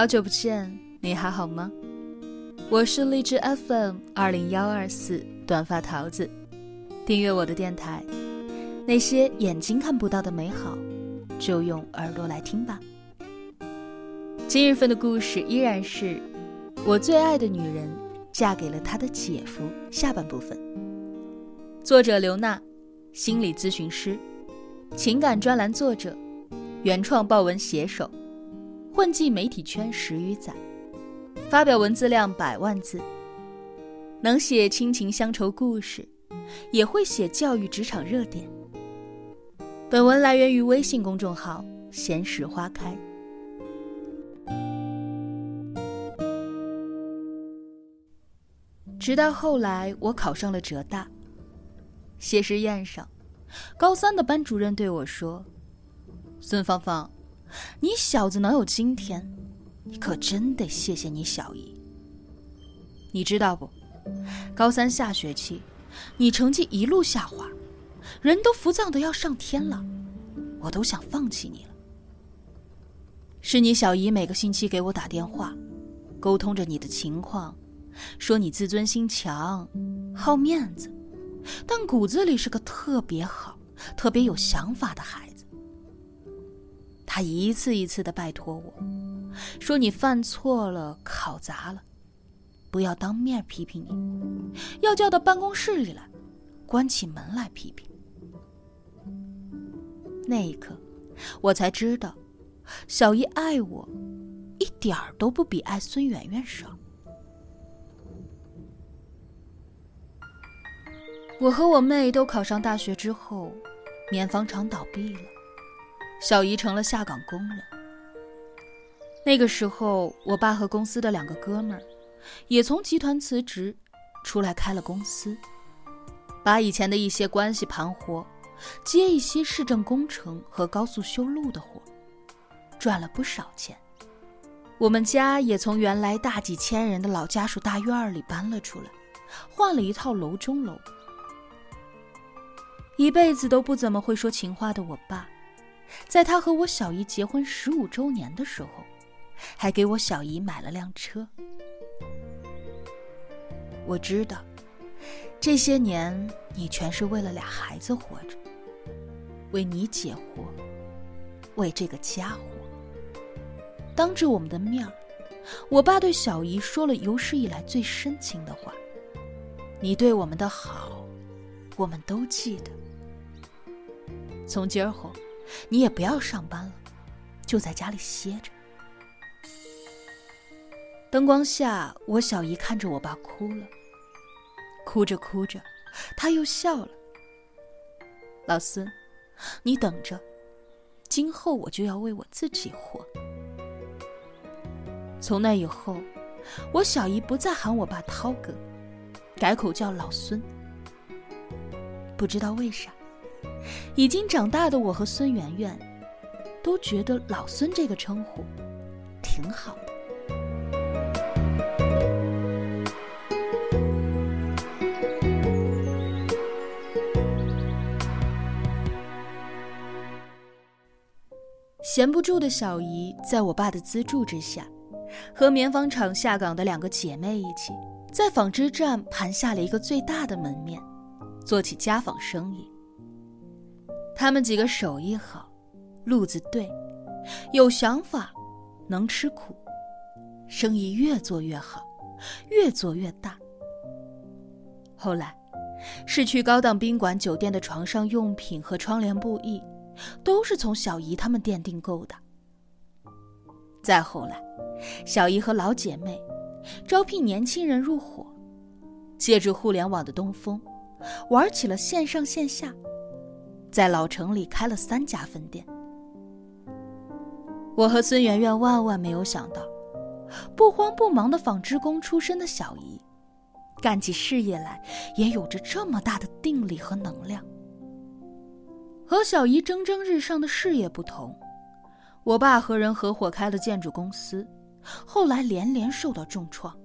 好久不见，你还好吗？我是荔枝 FM 二零幺二四短发桃子，订阅我的电台。那些眼睛看不到的美好，就用耳朵来听吧。今日份的故事依然是我最爱的女人嫁给了她的姐夫。下半部分，作者刘娜，心理咨询师，情感专栏作者，原创报文写手。混迹媒体圈十余载，发表文字量百万字，能写亲情乡愁故事，也会写教育职场热点。本文来源于微信公众号“闲时花开”。直到后来，我考上了浙大。谢师宴上，高三的班主任对我说：“孙芳芳。”你小子能有今天，你可真得谢谢你小姨。你知道不？高三下学期，你成绩一路下滑，人都浮躁的要上天了，我都想放弃你了。是你小姨每个星期给我打电话，沟通着你的情况，说你自尊心强，好面子，但骨子里是个特别好、特别有想法的孩子。一次一次的拜托我，说你犯错了，考砸了，不要当面批评你，要叫到办公室里来，关起门来批评。那一刻，我才知道，小姨爱我，一点儿都不比爱孙媛媛少。我和我妹都考上大学之后，棉纺厂倒闭了。小姨成了下岗工人。那个时候，我爸和公司的两个哥们儿也从集团辞职，出来开了公司，把以前的一些关系盘活，接一些市政工程和高速修路的活，赚了不少钱。我们家也从原来大几千人的老家属大院里搬了出来，换了一套楼中楼。一辈子都不怎么会说情话的我爸。在他和我小姨结婚十五周年的时候，还给我小姨买了辆车。我知道，这些年你全是为了俩孩子活着，为你姐活，为这个家活。当着我们的面我爸对小姨说了有史以来最深情的话：“你对我们的好，我们都记得。从今儿后。”你也不要上班了，就在家里歇着。灯光下，我小姨看着我爸哭了，哭着哭着，他又笑了。老孙，你等着，今后我就要为我自己活。从那以后，我小姨不再喊我爸涛哥，改口叫老孙。不知道为啥。已经长大的我和孙媛媛，都觉得“老孙”这个称呼挺好的。闲不住的小姨，在我爸的资助之下，和棉纺厂下岗的两个姐妹一起，在纺织站盘下了一个最大的门面，做起家纺生意。他们几个手艺好，路子对，有想法，能吃苦，生意越做越好，越做越大。后来，市区高档宾馆、酒店的床上用品和窗帘布艺，都是从小姨他们店订购的。再后来，小姨和老姐妹招聘年轻人入伙，借助互联网的东风，玩起了线上线下。在老城里开了三家分店。我和孙媛媛万万没有想到，不慌不忙的纺织工出身的小姨，干起事业来也有着这么大的定力和能量。和小姨蒸蒸日上的事业不同，我爸和人合伙开了建筑公司，后来连连受到重创。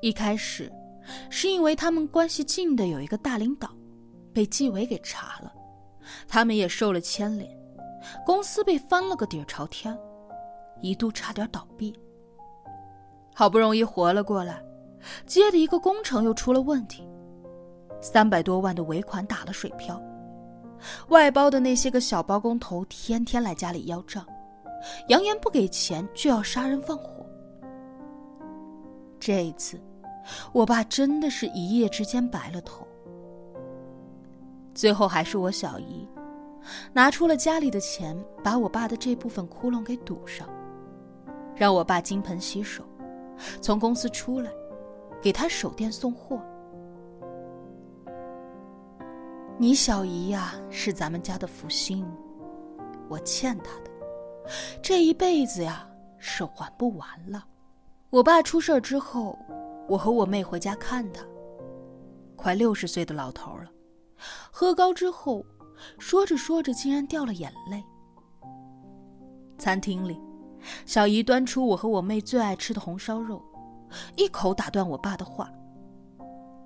一开始，是因为他们关系近的有一个大领导，被纪委给查了。他们也受了牵连，公司被翻了个底儿朝天，一度差点倒闭。好不容易活了过来，接的一个工程又出了问题，三百多万的尾款打了水漂，外包的那些个小包工头天天来家里要账，扬言不给钱就要杀人放火。这一次，我爸真的是一夜之间白了头。最后还是我小姨，拿出了家里的钱，把我爸的这部分窟窿给堵上，让我爸金盆洗手，从公司出来，给他手电送货。你小姨呀，是咱们家的福星，我欠她的，这一辈子呀是还不完了。我爸出事之后，我和我妹回家看他，快六十岁的老头了。喝高之后，说着说着竟然掉了眼泪。餐厅里，小姨端出我和我妹最爱吃的红烧肉，一口打断我爸的话：“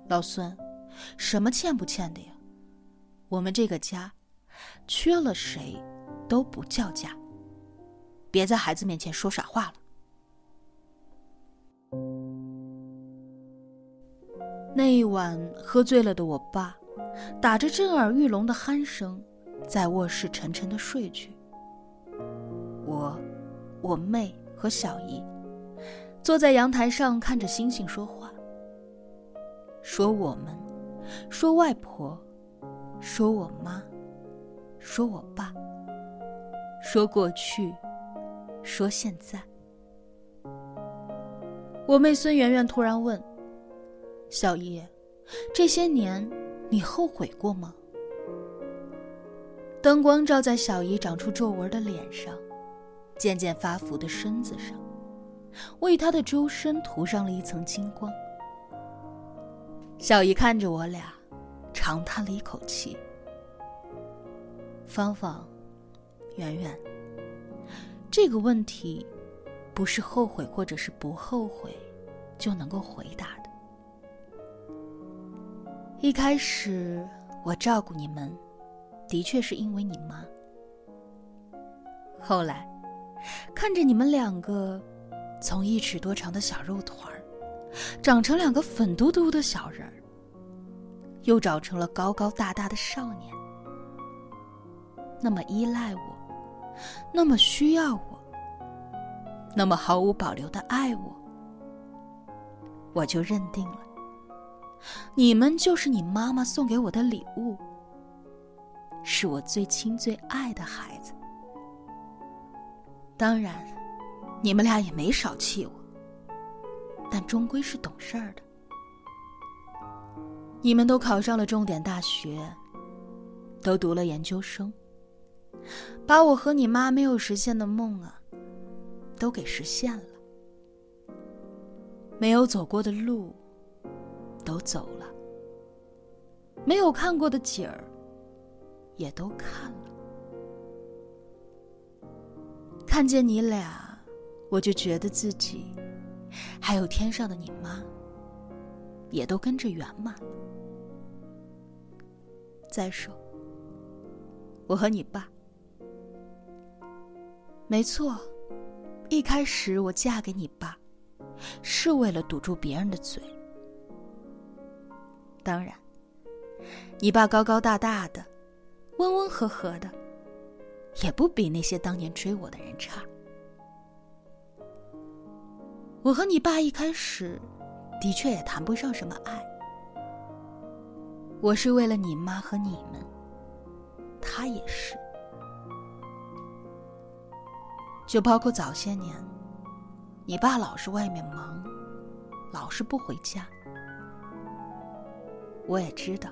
老孙，什么欠不欠的呀？我们这个家，缺了谁，都不叫家。别在孩子面前说傻话了。”那一晚喝醉了的我爸。打着震耳欲聋的鼾声，在卧室沉沉的睡去。我、我妹和小姨坐在阳台上看着星星说话，说我们，说外婆，说我妈，说我爸，说过去，说现在。我妹孙媛媛突然问：“小姨，这些年……”你后悔过吗？灯光照在小姨长出皱纹的脸上，渐渐发福的身子上，为她的周身涂上了一层金光。小姨看着我俩，长叹了一口气。芳芳，圆圆，这个问题，不是后悔或者是不后悔，就能够回答的。一开始我照顾你们，的确是因为你妈。后来，看着你们两个从一尺多长的小肉团儿，长成两个粉嘟嘟的小人儿，又长成了高高大大的少年，那么依赖我，那么需要我，那么毫无保留的爱我，我就认定了。你们就是你妈妈送给我的礼物，是我最亲最爱的孩子。当然，你们俩也没少气我，但终归是懂事儿的。你们都考上了重点大学，都读了研究生，把我和你妈没有实现的梦啊，都给实现了。没有走过的路。都走了，没有看过的景儿，也都看了。看见你俩，我就觉得自己，还有天上的你妈，也都跟着圆满了。再说，我和你爸，没错，一开始我嫁给你爸，是为了堵住别人的嘴。当然，你爸高高大大的，温温和和的，也不比那些当年追我的人差。我和你爸一开始，的确也谈不上什么爱。我是为了你妈和你们，他也是。就包括早些年，你爸老是外面忙，老是不回家。我也知道，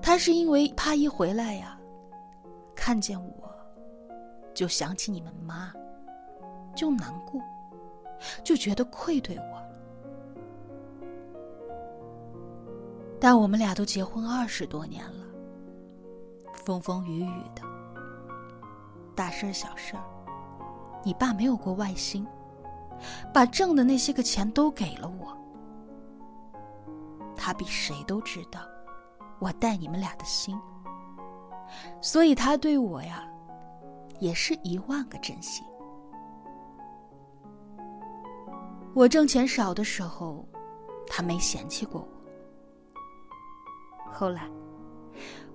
他是因为怕一回来呀，看见我，就想起你们妈，就难过，就觉得愧对我。但我们俩都结婚二十多年了，风风雨雨的，大事儿小事儿，你爸没有过外心，把挣的那些个钱都给了我。他比谁都知道我待你们俩的心，所以他对我呀，也是一万个珍惜。我挣钱少的时候，他没嫌弃过我。后来，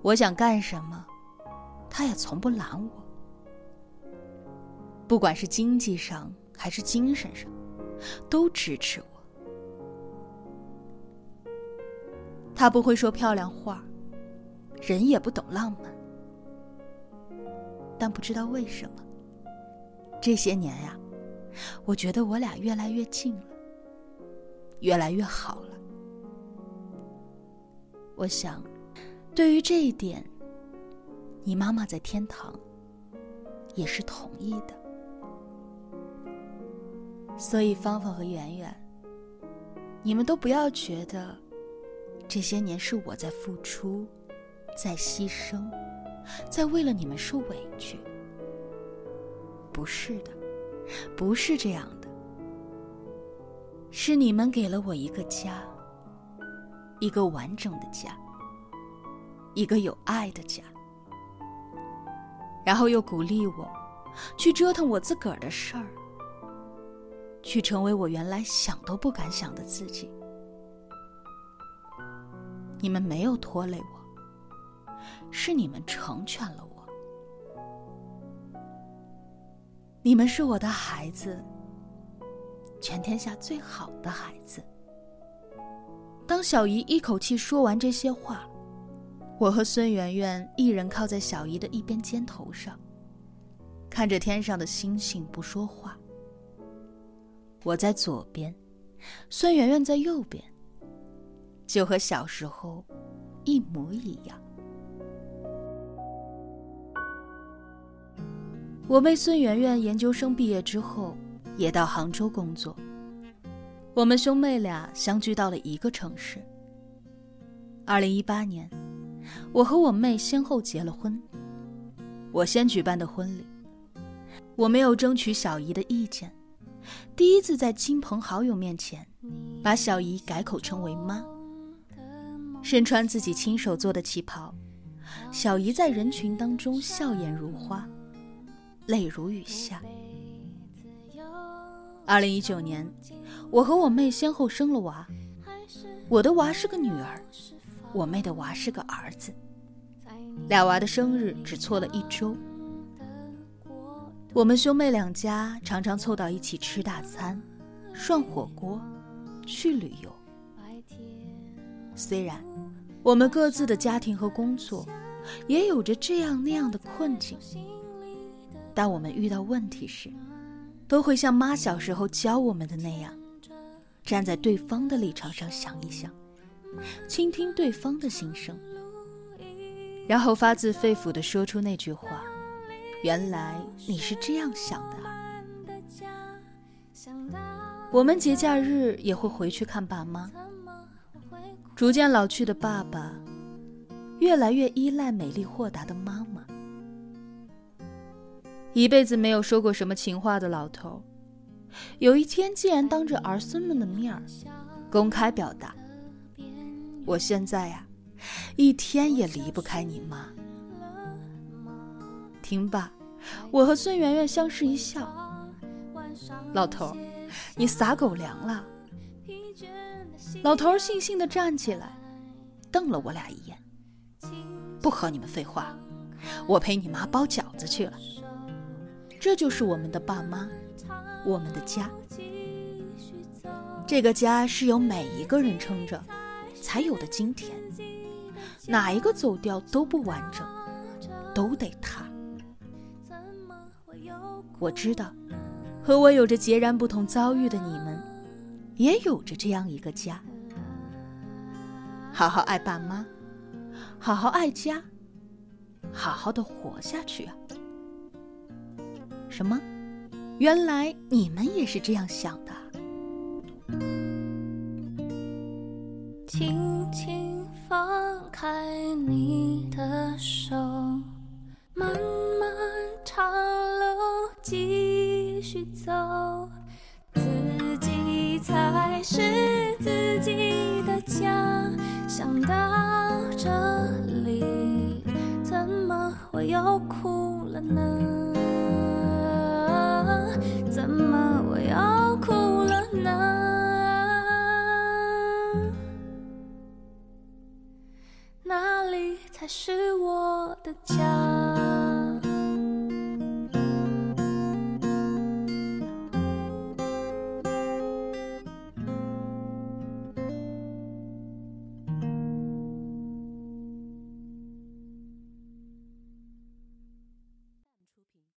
我想干什么，他也从不拦我。不管是经济上还是精神上，都支持我。他不会说漂亮话，人也不懂浪漫，但不知道为什么，这些年呀，我觉得我俩越来越近了，越来越好了。我想，对于这一点，你妈妈在天堂也是同意的。所以，芳芳和圆圆，你们都不要觉得。这些年是我在付出，在牺牲，在为了你们受委屈。不是的，不是这样的。是你们给了我一个家，一个完整的家，一个有爱的家，然后又鼓励我，去折腾我自个儿的事儿，去成为我原来想都不敢想的自己。你们没有拖累我，是你们成全了我。你们是我的孩子，全天下最好的孩子。当小姨一口气说完这些话，我和孙媛媛一人靠在小姨的一边肩头上，看着天上的星星不说话。我在左边，孙媛媛在右边。就和小时候一模一样。我妹孙媛媛研究生毕业之后，也到杭州工作。我们兄妹俩相聚到了一个城市。二零一八年，我和我妹先后结了婚。我先举办的婚礼，我没有争取小姨的意见，第一次在亲朋好友面前，把小姨改口称为妈。身穿自己亲手做的旗袍，小姨在人群当中笑颜如花，泪如雨下。二零一九年，我和我妹先后生了娃，我的娃是个女儿，我妹的娃是个儿子，俩娃的生日只错了一周。我们兄妹两家常常凑到一起吃大餐、涮火锅、去旅游。虽然我们各自的家庭和工作也有着这样那样的困境，但我们遇到问题时，都会像妈小时候教我们的那样，站在对方的立场上想一想，倾听对方的心声，然后发自肺腑地说出那句话：“原来你是这样想的。”我们节假日也会回去看爸妈。逐渐老去的爸爸，越来越依赖美丽豁达的妈妈。一辈子没有说过什么情话的老头，有一天竟然当着儿孙们的面儿，公开表达：“我现在呀，一天也离不开你妈。”听罢，我和孙媛媛相视一笑：“老头，你撒狗粮了。”老头悻悻地站起来，瞪了我俩一眼，不和你们废话，我陪你妈包饺子去了。这就是我们的爸妈，我们的家。这个家是由每一个人撑着，才有的今天。哪一个走掉都不完整，都得塌。我知道，和我有着截然不同遭遇的你们。也有着这样一个家，好好爱爸妈，好好爱家，好好的活下去啊！什么？原来你们也是这样想的？轻轻放开你的手，漫漫长路继续走。是自己的家想到这里怎么我又哭了呢？怎么我又哭了呢？哪里才是